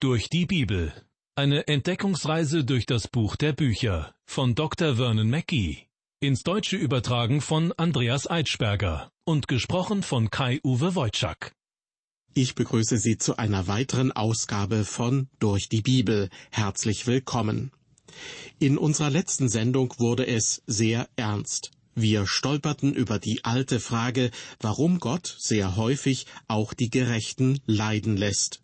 Durch die Bibel. Eine Entdeckungsreise durch das Buch der Bücher von Dr. Vernon Mackey. Ins Deutsche übertragen von Andreas Eitschberger und gesprochen von Kai-Uwe Wojczak. Ich begrüße Sie zu einer weiteren Ausgabe von Durch die Bibel. Herzlich willkommen. In unserer letzten Sendung wurde es sehr ernst. Wir stolperten über die alte Frage, warum Gott sehr häufig auch die Gerechten leiden lässt.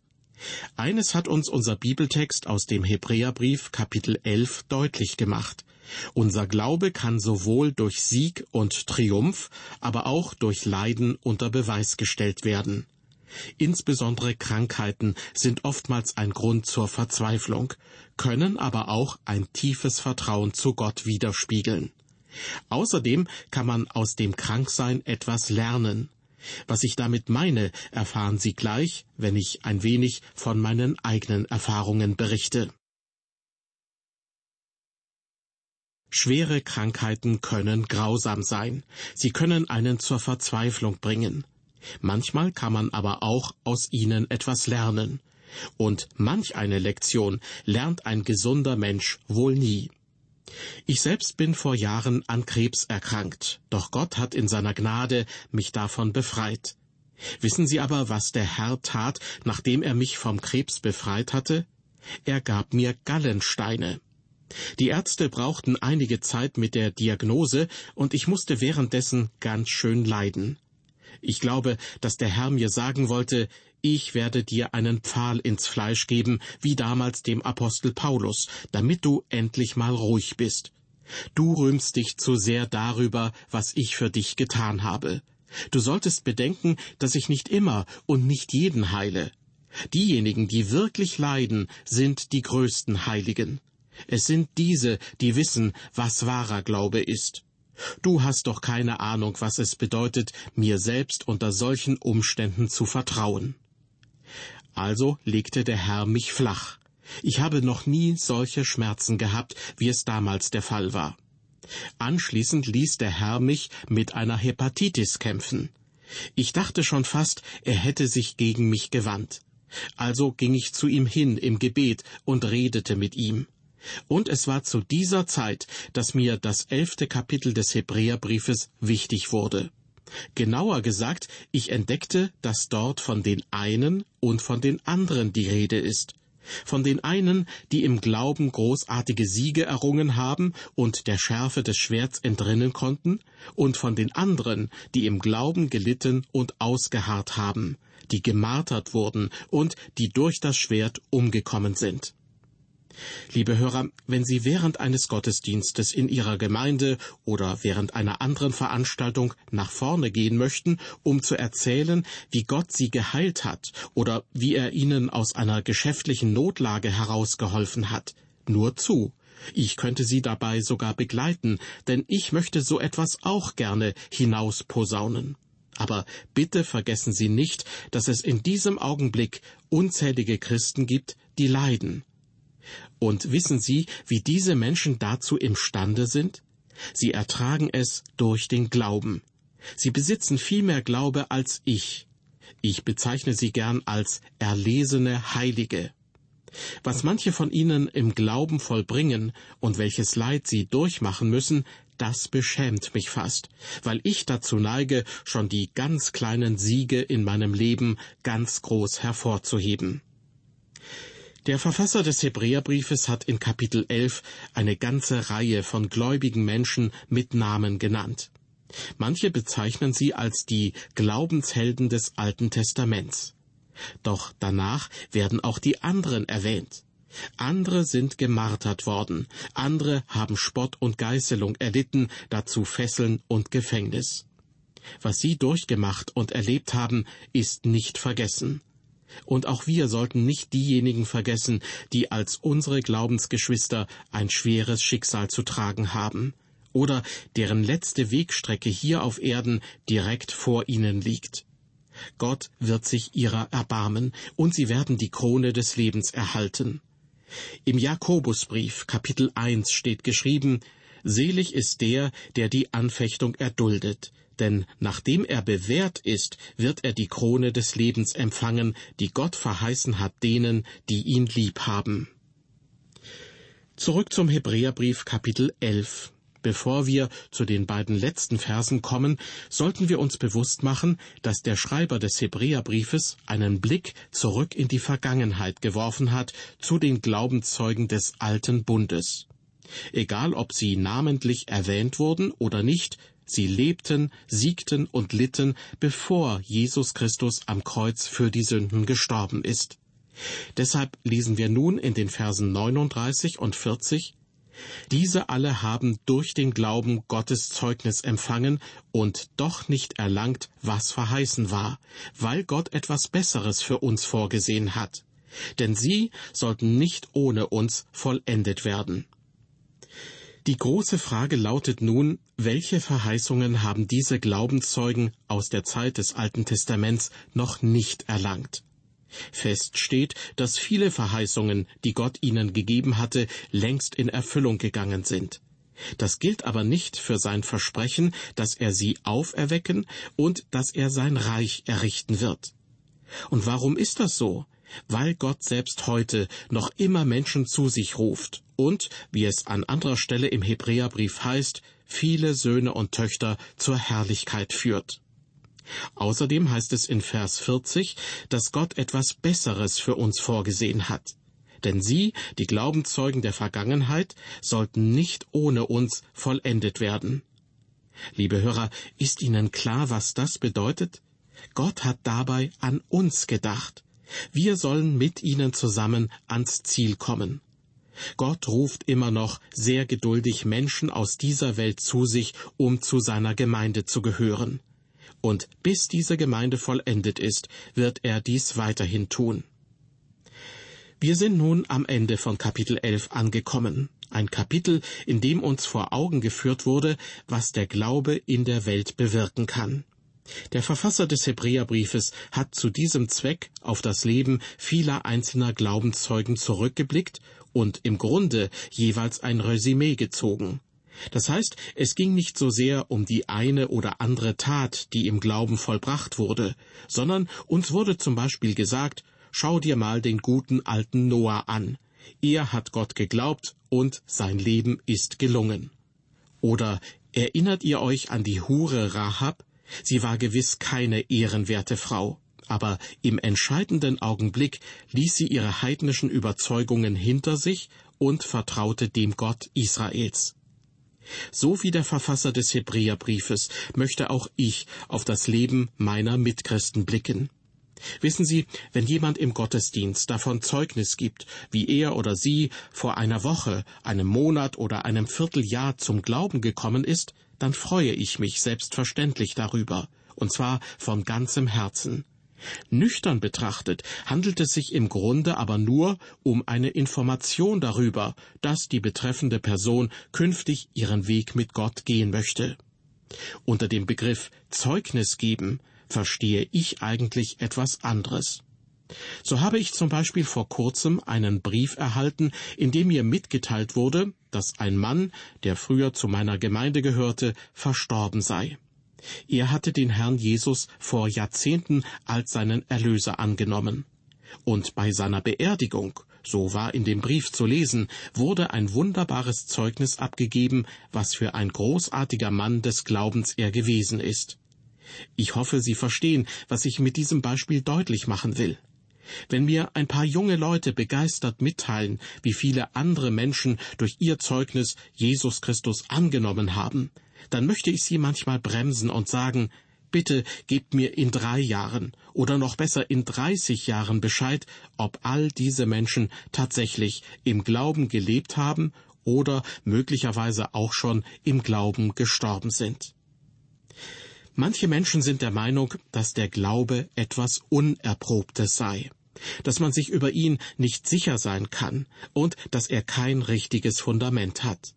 Eines hat uns unser Bibeltext aus dem Hebräerbrief Kapitel 11 deutlich gemacht. Unser Glaube kann sowohl durch Sieg und Triumph, aber auch durch Leiden unter Beweis gestellt werden. Insbesondere Krankheiten sind oftmals ein Grund zur Verzweiflung, können aber auch ein tiefes Vertrauen zu Gott widerspiegeln. Außerdem kann man aus dem Kranksein etwas lernen. Was ich damit meine, erfahren Sie gleich, wenn ich ein wenig von meinen eigenen Erfahrungen berichte. Schwere Krankheiten können grausam sein. Sie können einen zur Verzweiflung bringen. Manchmal kann man aber auch aus ihnen etwas lernen. Und manch eine Lektion lernt ein gesunder Mensch wohl nie. Ich selbst bin vor Jahren an Krebs erkrankt, doch Gott hat in seiner Gnade mich davon befreit. Wissen Sie aber, was der Herr tat, nachdem er mich vom Krebs befreit hatte? Er gab mir Gallensteine. Die Ärzte brauchten einige Zeit mit der Diagnose, und ich musste währenddessen ganz schön leiden. Ich glaube, dass der Herr mir sagen wollte, ich werde dir einen Pfahl ins Fleisch geben, wie damals dem Apostel Paulus, damit du endlich mal ruhig bist. Du rühmst dich zu sehr darüber, was ich für dich getan habe. Du solltest bedenken, dass ich nicht immer und nicht jeden heile. Diejenigen, die wirklich leiden, sind die größten Heiligen. Es sind diese, die wissen, was wahrer Glaube ist. Du hast doch keine Ahnung, was es bedeutet, mir selbst unter solchen Umständen zu vertrauen. Also legte der Herr mich flach. Ich habe noch nie solche Schmerzen gehabt, wie es damals der Fall war. Anschließend ließ der Herr mich mit einer Hepatitis kämpfen. Ich dachte schon fast, er hätte sich gegen mich gewandt. Also ging ich zu ihm hin im Gebet und redete mit ihm. Und es war zu dieser Zeit, dass mir das elfte Kapitel des Hebräerbriefes wichtig wurde. Genauer gesagt, ich entdeckte, dass dort von den einen und von den anderen die Rede ist. Von den einen, die im Glauben großartige Siege errungen haben und der Schärfe des Schwerts entrinnen konnten, und von den anderen, die im Glauben gelitten und ausgeharrt haben, die gemartert wurden und die durch das Schwert umgekommen sind. Liebe Hörer, wenn Sie während eines Gottesdienstes in Ihrer Gemeinde oder während einer anderen Veranstaltung nach vorne gehen möchten, um zu erzählen, wie Gott Sie geheilt hat oder wie er Ihnen aus einer geschäftlichen Notlage herausgeholfen hat, nur zu. Ich könnte Sie dabei sogar begleiten, denn ich möchte so etwas auch gerne hinausposaunen. Aber bitte vergessen Sie nicht, dass es in diesem Augenblick unzählige Christen gibt, die leiden. Und wissen Sie, wie diese Menschen dazu imstande sind? Sie ertragen es durch den Glauben. Sie besitzen viel mehr Glaube als ich. Ich bezeichne sie gern als erlesene Heilige. Was manche von ihnen im Glauben vollbringen und welches Leid sie durchmachen müssen, das beschämt mich fast, weil ich dazu neige, schon die ganz kleinen Siege in meinem Leben ganz groß hervorzuheben. Der Verfasser des Hebräerbriefes hat in Kapitel 11 eine ganze Reihe von gläubigen Menschen mit Namen genannt. Manche bezeichnen sie als die Glaubenshelden des Alten Testaments. Doch danach werden auch die anderen erwähnt. Andere sind gemartert worden, andere haben Spott und Geißelung erlitten, dazu Fesseln und Gefängnis. Was sie durchgemacht und erlebt haben, ist nicht vergessen. Und auch wir sollten nicht diejenigen vergessen, die als unsere Glaubensgeschwister ein schweres Schicksal zu tragen haben oder deren letzte Wegstrecke hier auf Erden direkt vor ihnen liegt. Gott wird sich ihrer erbarmen, und sie werden die Krone des Lebens erhalten. Im Jakobusbrief Kapitel 1 steht geschrieben, Selig ist der, der die Anfechtung erduldet, denn nachdem er bewährt ist, wird er die Krone des Lebens empfangen, die Gott verheißen hat denen, die ihn lieb haben. Zurück zum Hebräerbrief Kapitel 11. Bevor wir zu den beiden letzten Versen kommen, sollten wir uns bewusst machen, dass der Schreiber des Hebräerbriefes einen Blick zurück in die Vergangenheit geworfen hat zu den Glaubenszeugen des alten Bundes. Egal ob sie namentlich erwähnt wurden oder nicht, sie lebten, siegten und litten, bevor Jesus Christus am Kreuz für die Sünden gestorben ist. Deshalb lesen wir nun in den Versen 39 und 40 diese alle haben durch den Glauben Gottes Zeugnis empfangen und doch nicht erlangt, was verheißen war, weil Gott etwas Besseres für uns vorgesehen hat. Denn sie sollten nicht ohne uns vollendet werden. Die große Frage lautet nun, welche Verheißungen haben diese Glaubenszeugen aus der Zeit des Alten Testaments noch nicht erlangt? Fest steht, dass viele Verheißungen, die Gott ihnen gegeben hatte, längst in Erfüllung gegangen sind. Das gilt aber nicht für sein Versprechen, dass er sie auferwecken und dass er sein Reich errichten wird. Und warum ist das so? Weil Gott selbst heute noch immer Menschen zu sich ruft und, wie es an anderer Stelle im Hebräerbrief heißt, viele Söhne und Töchter zur Herrlichkeit führt. Außerdem heißt es in Vers 40, dass Gott etwas Besseres für uns vorgesehen hat. Denn sie, die Glaubenszeugen der Vergangenheit, sollten nicht ohne uns vollendet werden. Liebe Hörer, ist Ihnen klar, was das bedeutet? Gott hat dabei an uns gedacht. Wir sollen mit ihnen zusammen ans Ziel kommen. Gott ruft immer noch sehr geduldig Menschen aus dieser Welt zu sich, um zu seiner Gemeinde zu gehören und bis diese Gemeinde vollendet ist, wird er dies weiterhin tun. Wir sind nun am Ende von Kapitel 11 angekommen, ein Kapitel, in dem uns vor Augen geführt wurde, was der Glaube in der Welt bewirken kann. Der Verfasser des Hebräerbriefes hat zu diesem Zweck auf das Leben vieler einzelner Glaubenszeugen zurückgeblickt und im Grunde jeweils ein Resümee gezogen. Das heißt, es ging nicht so sehr um die eine oder andere Tat, die im Glauben vollbracht wurde, sondern uns wurde zum Beispiel gesagt, schau dir mal den guten alten Noah an. Er hat Gott geglaubt und sein Leben ist gelungen. Oder erinnert ihr euch an die Hure Rahab? Sie war gewiss keine ehrenwerte Frau, aber im entscheidenden Augenblick ließ sie ihre heidnischen Überzeugungen hinter sich und vertraute dem Gott Israels. So wie der Verfasser des Hebräerbriefes möchte auch ich auf das Leben meiner Mitchristen blicken. Wissen Sie, wenn jemand im Gottesdienst davon Zeugnis gibt, wie er oder sie vor einer Woche, einem Monat oder einem Vierteljahr zum Glauben gekommen ist, dann freue ich mich selbstverständlich darüber, und zwar von ganzem Herzen. Nüchtern betrachtet handelt es sich im Grunde aber nur um eine Information darüber, dass die betreffende Person künftig ihren Weg mit Gott gehen möchte. Unter dem Begriff Zeugnis geben verstehe ich eigentlich etwas anderes. So habe ich zum Beispiel vor kurzem einen Brief erhalten, in dem mir mitgeteilt wurde, dass ein Mann, der früher zu meiner Gemeinde gehörte, verstorben sei. Er hatte den Herrn Jesus vor Jahrzehnten als seinen Erlöser angenommen. Und bei seiner Beerdigung, so war in dem Brief zu lesen, wurde ein wunderbares Zeugnis abgegeben, was für ein großartiger Mann des Glaubens er gewesen ist. Ich hoffe, Sie verstehen, was ich mit diesem Beispiel deutlich machen will. Wenn mir ein paar junge Leute begeistert mitteilen, wie viele andere Menschen durch ihr Zeugnis Jesus Christus angenommen haben, dann möchte ich Sie manchmal bremsen und sagen, bitte gebt mir in drei Jahren oder noch besser in dreißig Jahren Bescheid, ob all diese Menschen tatsächlich im Glauben gelebt haben oder möglicherweise auch schon im Glauben gestorben sind. Manche Menschen sind der Meinung, dass der Glaube etwas Unerprobtes sei, dass man sich über ihn nicht sicher sein kann und dass er kein richtiges Fundament hat.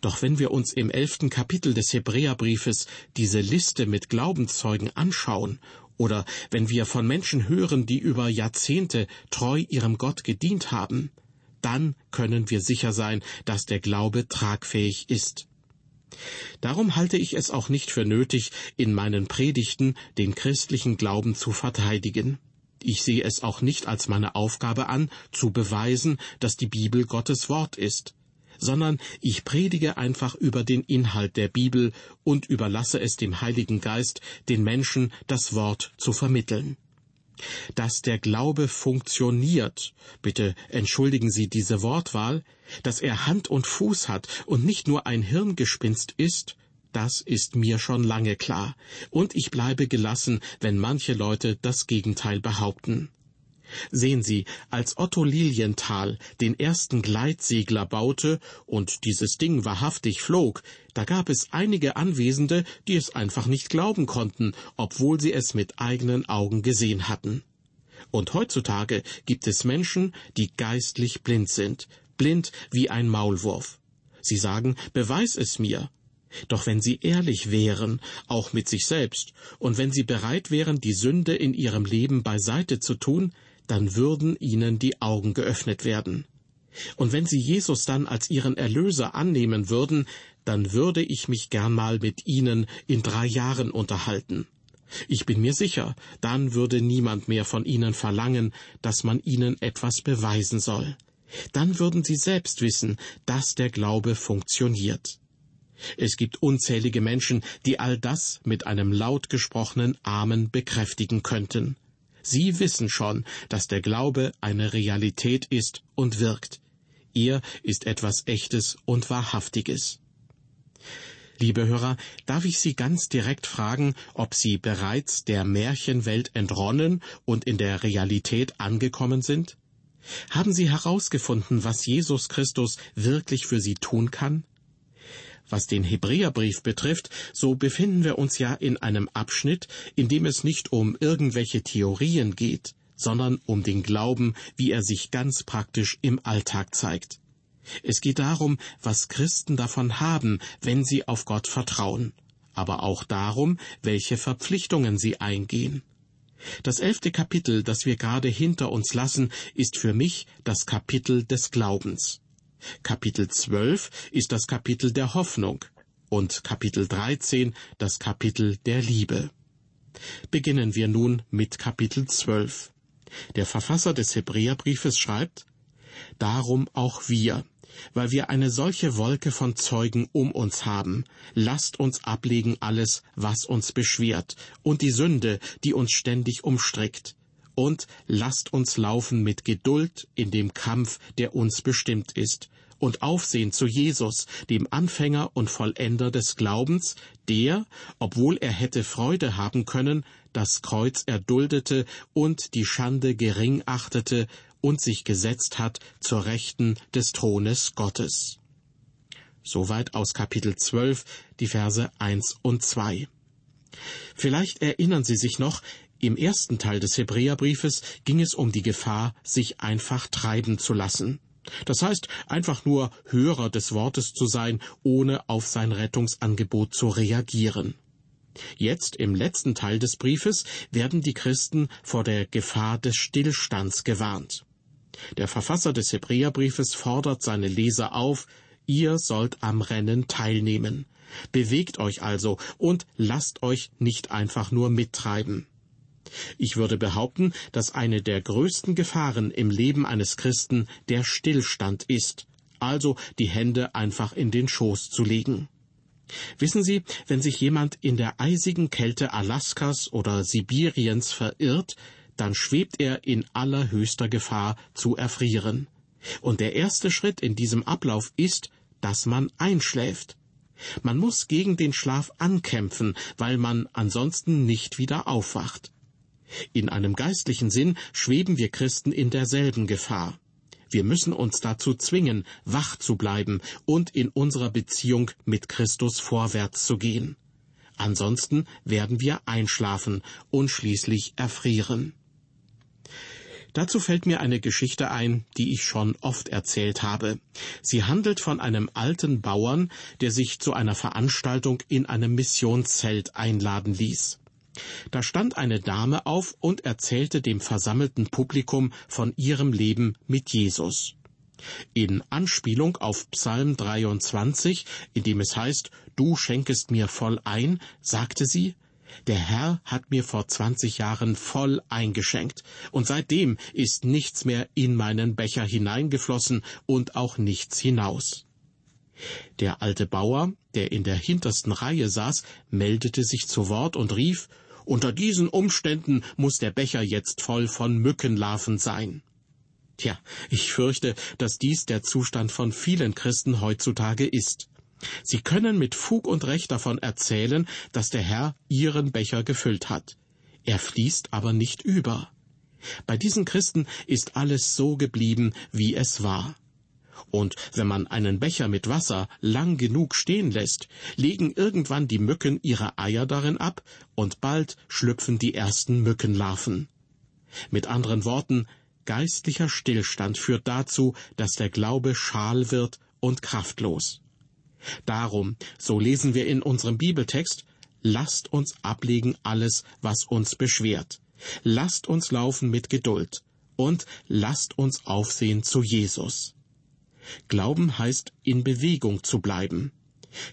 Doch wenn wir uns im elften Kapitel des Hebräerbriefes diese Liste mit Glaubenszeugen anschauen, oder wenn wir von Menschen hören, die über Jahrzehnte treu ihrem Gott gedient haben, dann können wir sicher sein, dass der Glaube tragfähig ist. Darum halte ich es auch nicht für nötig, in meinen Predigten den christlichen Glauben zu verteidigen. Ich sehe es auch nicht als meine Aufgabe an, zu beweisen, dass die Bibel Gottes Wort ist, sondern ich predige einfach über den Inhalt der Bibel und überlasse es dem Heiligen Geist, den Menschen das Wort zu vermitteln. Dass der Glaube funktioniert, bitte entschuldigen Sie diese Wortwahl, dass er Hand und Fuß hat und nicht nur ein Hirngespinst ist, das ist mir schon lange klar, und ich bleibe gelassen, wenn manche Leute das Gegenteil behaupten. Sehen Sie, als Otto Lilienthal den ersten Gleitsegler baute und dieses Ding wahrhaftig flog, da gab es einige Anwesende, die es einfach nicht glauben konnten, obwohl sie es mit eigenen Augen gesehen hatten. Und heutzutage gibt es Menschen, die geistlich blind sind, blind wie ein Maulwurf. Sie sagen, beweis es mir. Doch wenn sie ehrlich wären, auch mit sich selbst, und wenn sie bereit wären, die Sünde in ihrem Leben beiseite zu tun, dann würden ihnen die Augen geöffnet werden. Und wenn sie Jesus dann als ihren Erlöser annehmen würden, dann würde ich mich gern mal mit ihnen in drei Jahren unterhalten. Ich bin mir sicher, dann würde niemand mehr von ihnen verlangen, dass man ihnen etwas beweisen soll. Dann würden sie selbst wissen, dass der Glaube funktioniert. Es gibt unzählige Menschen, die all das mit einem laut gesprochenen Amen bekräftigen könnten. Sie wissen schon, dass der Glaube eine Realität ist und wirkt. Er ist etwas Echtes und Wahrhaftiges. Liebe Hörer, darf ich Sie ganz direkt fragen, ob Sie bereits der Märchenwelt entronnen und in der Realität angekommen sind? Haben Sie herausgefunden, was Jesus Christus wirklich für Sie tun kann? Was den Hebräerbrief betrifft, so befinden wir uns ja in einem Abschnitt, in dem es nicht um irgendwelche Theorien geht, sondern um den Glauben, wie er sich ganz praktisch im Alltag zeigt. Es geht darum, was Christen davon haben, wenn sie auf Gott vertrauen, aber auch darum, welche Verpflichtungen sie eingehen. Das elfte Kapitel, das wir gerade hinter uns lassen, ist für mich das Kapitel des Glaubens. Kapitel 12 ist das Kapitel der Hoffnung und Kapitel 13 das Kapitel der Liebe. Beginnen wir nun mit Kapitel 12. Der Verfasser des Hebräerbriefes schreibt, Darum auch wir, weil wir eine solche Wolke von Zeugen um uns haben, lasst uns ablegen alles, was uns beschwert, und die Sünde, die uns ständig umstrickt, und lasst uns laufen mit Geduld in dem Kampf, der uns bestimmt ist, und aufsehen zu Jesus, dem Anfänger und Vollender des Glaubens, der, obwohl er hätte Freude haben können, das Kreuz erduldete und die Schande gering achtete und sich gesetzt hat zur Rechten des Thrones Gottes. Soweit aus Kapitel 12, die Verse 1 und 2. Vielleicht erinnern Sie sich noch, im ersten Teil des Hebräerbriefes ging es um die Gefahr, sich einfach treiben zu lassen. Das heißt, einfach nur Hörer des Wortes zu sein, ohne auf sein Rettungsangebot zu reagieren. Jetzt im letzten Teil des Briefes werden die Christen vor der Gefahr des Stillstands gewarnt. Der Verfasser des Hebräerbriefes fordert seine Leser auf, ihr sollt am Rennen teilnehmen. Bewegt euch also und lasst euch nicht einfach nur mittreiben. Ich würde behaupten, dass eine der größten Gefahren im Leben eines Christen der Stillstand ist, also die Hände einfach in den Schoß zu legen. Wissen Sie, wenn sich jemand in der eisigen Kälte Alaskas oder Sibiriens verirrt, dann schwebt er in allerhöchster Gefahr zu erfrieren. Und der erste Schritt in diesem Ablauf ist, dass man einschläft. Man muss gegen den Schlaf ankämpfen, weil man ansonsten nicht wieder aufwacht. In einem geistlichen Sinn schweben wir Christen in derselben Gefahr. Wir müssen uns dazu zwingen, wach zu bleiben und in unserer Beziehung mit Christus vorwärts zu gehen. Ansonsten werden wir einschlafen und schließlich erfrieren. Dazu fällt mir eine Geschichte ein, die ich schon oft erzählt habe. Sie handelt von einem alten Bauern, der sich zu einer Veranstaltung in einem Missionszelt einladen ließ. Da stand eine Dame auf und erzählte dem versammelten Publikum von ihrem Leben mit Jesus. In Anspielung auf Psalm 23, in dem es heißt, Du schenkest mir voll ein, sagte sie, der Herr hat mir vor zwanzig Jahren voll eingeschenkt, und seitdem ist nichts mehr in meinen Becher hineingeflossen und auch nichts hinaus. Der alte Bauer, der in der hintersten Reihe saß, meldete sich zu Wort und rief Unter diesen Umständen muss der Becher jetzt voll von Mückenlarven sein. Tja, ich fürchte, dass dies der Zustand von vielen Christen heutzutage ist. Sie können mit Fug und Recht davon erzählen, dass der Herr ihren Becher gefüllt hat. Er fließt aber nicht über. Bei diesen Christen ist alles so geblieben, wie es war. Und wenn man einen Becher mit Wasser lang genug stehen lässt, legen irgendwann die Mücken ihre Eier darin ab, und bald schlüpfen die ersten Mückenlarven. Mit anderen Worten, Geistlicher Stillstand führt dazu, dass der Glaube schal wird und kraftlos. Darum, so lesen wir in unserem Bibeltext, lasst uns ablegen alles, was uns beschwert. Lasst uns laufen mit Geduld und lasst uns aufsehen zu Jesus. Glauben heißt, in Bewegung zu bleiben.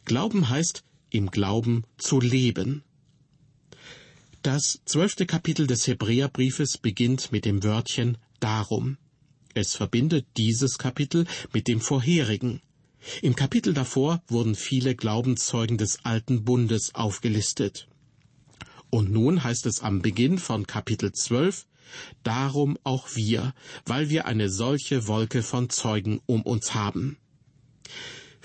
Glauben heißt, im Glauben zu leben. Das zwölfte Kapitel des Hebräerbriefes beginnt mit dem Wörtchen darum. Es verbindet dieses Kapitel mit dem vorherigen. Im Kapitel davor wurden viele Glaubenszeugen des alten Bundes aufgelistet. Und nun heißt es am Beginn von Kapitel 12, Darum auch wir, weil wir eine solche Wolke von Zeugen um uns haben.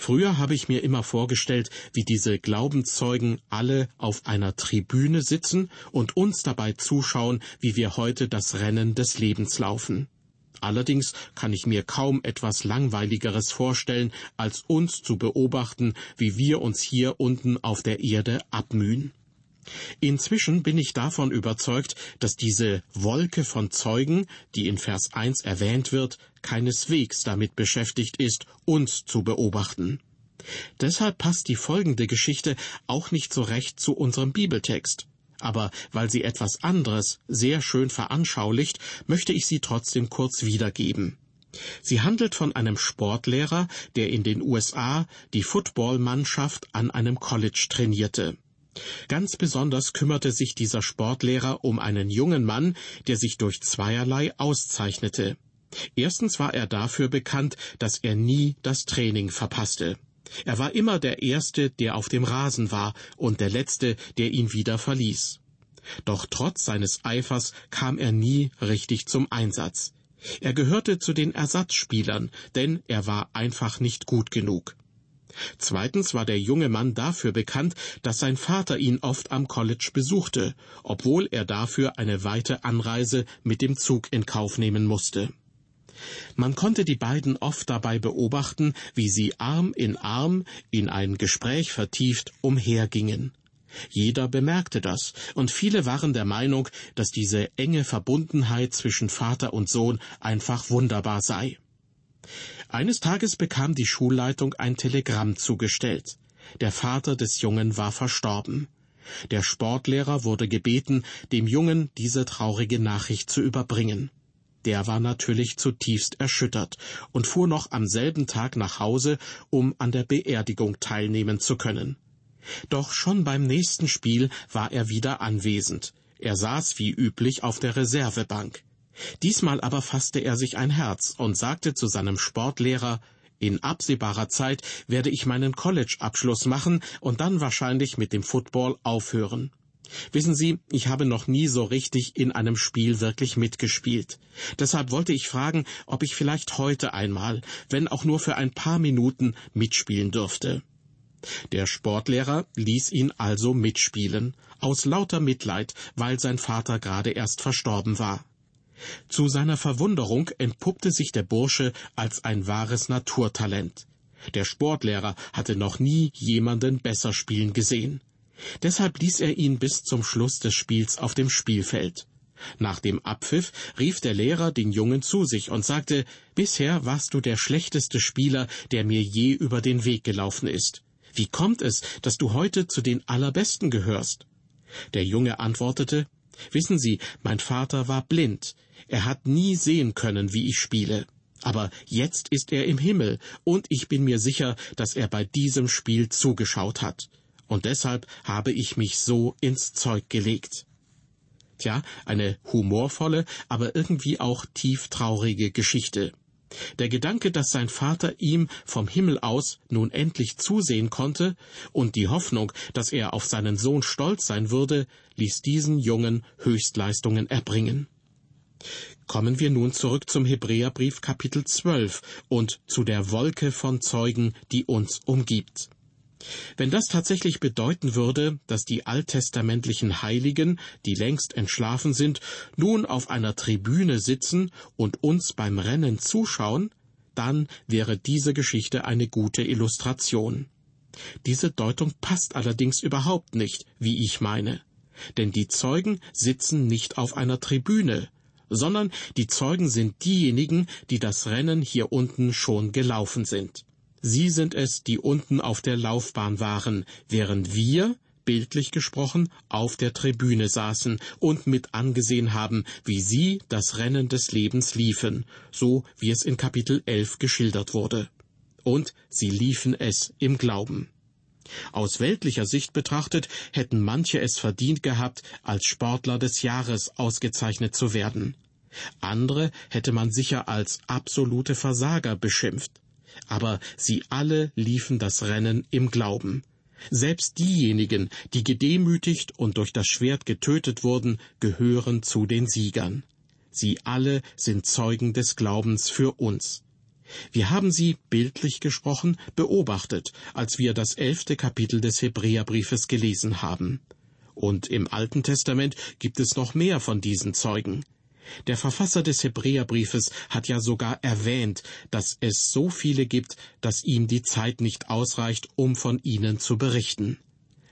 Früher habe ich mir immer vorgestellt, wie diese Glaubenszeugen alle auf einer Tribüne sitzen und uns dabei zuschauen, wie wir heute das Rennen des Lebens laufen. Allerdings kann ich mir kaum etwas Langweiligeres vorstellen, als uns zu beobachten, wie wir uns hier unten auf der Erde abmühen. Inzwischen bin ich davon überzeugt, dass diese Wolke von Zeugen, die in Vers 1 erwähnt wird, keineswegs damit beschäftigt ist, uns zu beobachten. Deshalb passt die folgende Geschichte auch nicht so recht zu unserem Bibeltext. Aber weil sie etwas anderes sehr schön veranschaulicht, möchte ich sie trotzdem kurz wiedergeben. Sie handelt von einem Sportlehrer, der in den USA die Footballmannschaft an einem College trainierte. Ganz besonders kümmerte sich dieser Sportlehrer um einen jungen Mann, der sich durch zweierlei auszeichnete. Erstens war er dafür bekannt, dass er nie das Training verpasste. Er war immer der Erste, der auf dem Rasen war, und der Letzte, der ihn wieder verließ. Doch trotz seines Eifers kam er nie richtig zum Einsatz. Er gehörte zu den Ersatzspielern, denn er war einfach nicht gut genug. Zweitens war der junge Mann dafür bekannt, dass sein Vater ihn oft am College besuchte, obwohl er dafür eine weite Anreise mit dem Zug in Kauf nehmen musste. Man konnte die beiden oft dabei beobachten, wie sie Arm in Arm in ein Gespräch vertieft umhergingen. Jeder bemerkte das, und viele waren der Meinung, dass diese enge Verbundenheit zwischen Vater und Sohn einfach wunderbar sei. Eines Tages bekam die Schulleitung ein Telegramm zugestellt. Der Vater des Jungen war verstorben. Der Sportlehrer wurde gebeten, dem Jungen diese traurige Nachricht zu überbringen. Der war natürlich zutiefst erschüttert und fuhr noch am selben Tag nach Hause, um an der Beerdigung teilnehmen zu können. Doch schon beim nächsten Spiel war er wieder anwesend. Er saß wie üblich auf der Reservebank. Diesmal aber fasste er sich ein Herz und sagte zu seinem Sportlehrer In absehbarer Zeit werde ich meinen College-Abschluss machen und dann wahrscheinlich mit dem Football aufhören. Wissen Sie, ich habe noch nie so richtig in einem Spiel wirklich mitgespielt. Deshalb wollte ich fragen, ob ich vielleicht heute einmal, wenn auch nur für ein paar Minuten, mitspielen dürfte. Der Sportlehrer ließ ihn also mitspielen, aus lauter Mitleid, weil sein Vater gerade erst verstorben war. Zu seiner Verwunderung entpuppte sich der Bursche als ein wahres Naturtalent. Der Sportlehrer hatte noch nie jemanden besser spielen gesehen. Deshalb ließ er ihn bis zum Schluss des Spiels auf dem Spielfeld. Nach dem Abpfiff rief der Lehrer den Jungen zu sich und sagte, Bisher warst du der schlechteste Spieler, der mir je über den Weg gelaufen ist. Wie kommt es, dass du heute zu den Allerbesten gehörst? Der Junge antwortete, Wissen Sie, mein Vater war blind. Er hat nie sehen können, wie ich spiele. Aber jetzt ist er im Himmel, und ich bin mir sicher, dass er bei diesem Spiel zugeschaut hat. Und deshalb habe ich mich so ins Zeug gelegt. Tja, eine humorvolle, aber irgendwie auch tieftraurige Geschichte. Der Gedanke, dass sein Vater ihm vom Himmel aus nun endlich zusehen konnte, und die Hoffnung, dass er auf seinen Sohn stolz sein würde, ließ diesen Jungen Höchstleistungen erbringen. Kommen wir nun zurück zum Hebräerbrief Kapitel 12 und zu der Wolke von Zeugen, die uns umgibt. Wenn das tatsächlich bedeuten würde, dass die alttestamentlichen Heiligen, die längst entschlafen sind, nun auf einer Tribüne sitzen und uns beim Rennen zuschauen, dann wäre diese Geschichte eine gute Illustration. Diese Deutung passt allerdings überhaupt nicht, wie ich meine. Denn die Zeugen sitzen nicht auf einer Tribüne, sondern die Zeugen sind diejenigen, die das Rennen hier unten schon gelaufen sind. Sie sind es, die unten auf der Laufbahn waren, während wir, bildlich gesprochen, auf der Tribüne saßen und mit angesehen haben, wie sie das Rennen des Lebens liefen, so wie es in Kapitel 11 geschildert wurde. Und sie liefen es im Glauben. Aus weltlicher Sicht betrachtet hätten manche es verdient gehabt, als Sportler des Jahres ausgezeichnet zu werden. Andere hätte man sicher als absolute Versager beschimpft aber sie alle liefen das Rennen im Glauben. Selbst diejenigen, die gedemütigt und durch das Schwert getötet wurden, gehören zu den Siegern. Sie alle sind Zeugen des Glaubens für uns. Wir haben sie, bildlich gesprochen, beobachtet, als wir das elfte Kapitel des Hebräerbriefes gelesen haben. Und im Alten Testament gibt es noch mehr von diesen Zeugen. Der Verfasser des Hebräerbriefes hat ja sogar erwähnt, dass es so viele gibt, dass ihm die Zeit nicht ausreicht, um von ihnen zu berichten.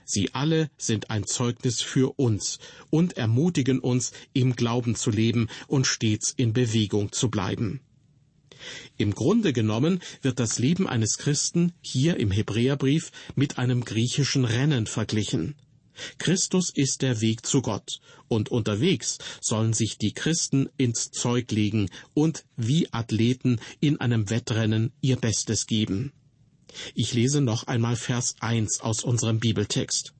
Sie alle sind ein Zeugnis für uns und ermutigen uns, im Glauben zu leben und stets in Bewegung zu bleiben. Im Grunde genommen wird das Leben eines Christen hier im Hebräerbrief mit einem griechischen Rennen verglichen. Christus ist der Weg zu Gott, und unterwegs sollen sich die Christen ins Zeug legen und wie Athleten in einem Wettrennen ihr Bestes geben. Ich lese noch einmal Vers 1 aus unserem Bibeltext.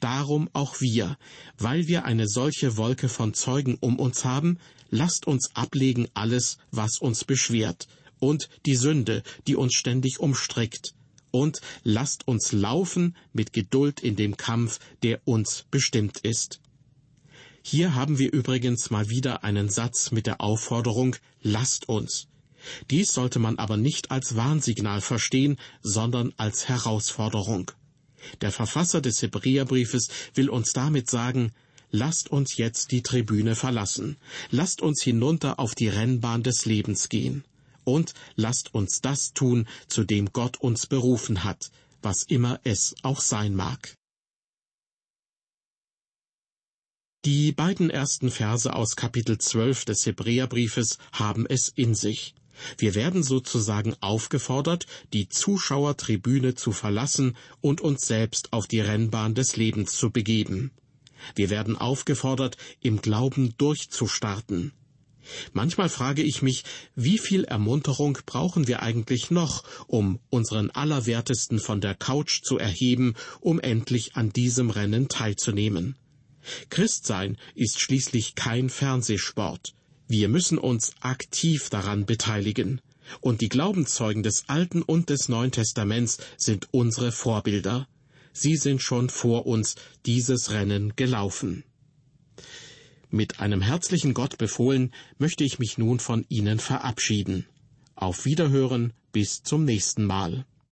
Darum auch wir, weil wir eine solche Wolke von Zeugen um uns haben, lasst uns ablegen alles, was uns beschwert, und die Sünde, die uns ständig umstrickt, und lasst uns laufen mit Geduld in dem Kampf, der uns bestimmt ist. Hier haben wir übrigens mal wieder einen Satz mit der Aufforderung Lasst uns. Dies sollte man aber nicht als Warnsignal verstehen, sondern als Herausforderung. Der Verfasser des Hebräerbriefes will uns damit sagen, lasst uns jetzt die Tribüne verlassen, lasst uns hinunter auf die Rennbahn des Lebens gehen und lasst uns das tun, zu dem Gott uns berufen hat, was immer es auch sein mag. Die beiden ersten Verse aus Kapitel 12 des Hebräerbriefes haben es in sich. Wir werden sozusagen aufgefordert, die Zuschauertribüne zu verlassen und uns selbst auf die Rennbahn des Lebens zu begeben. Wir werden aufgefordert, im Glauben durchzustarten. Manchmal frage ich mich, wie viel Ermunterung brauchen wir eigentlich noch, um unseren Allerwertesten von der Couch zu erheben, um endlich an diesem Rennen teilzunehmen. Christsein ist schließlich kein Fernsehsport. Wir müssen uns aktiv daran beteiligen. Und die Glaubenszeugen des Alten und des Neuen Testaments sind unsere Vorbilder. Sie sind schon vor uns dieses Rennen gelaufen. Mit einem herzlichen Gott befohlen möchte ich mich nun von Ihnen verabschieden. Auf Wiederhören bis zum nächsten Mal.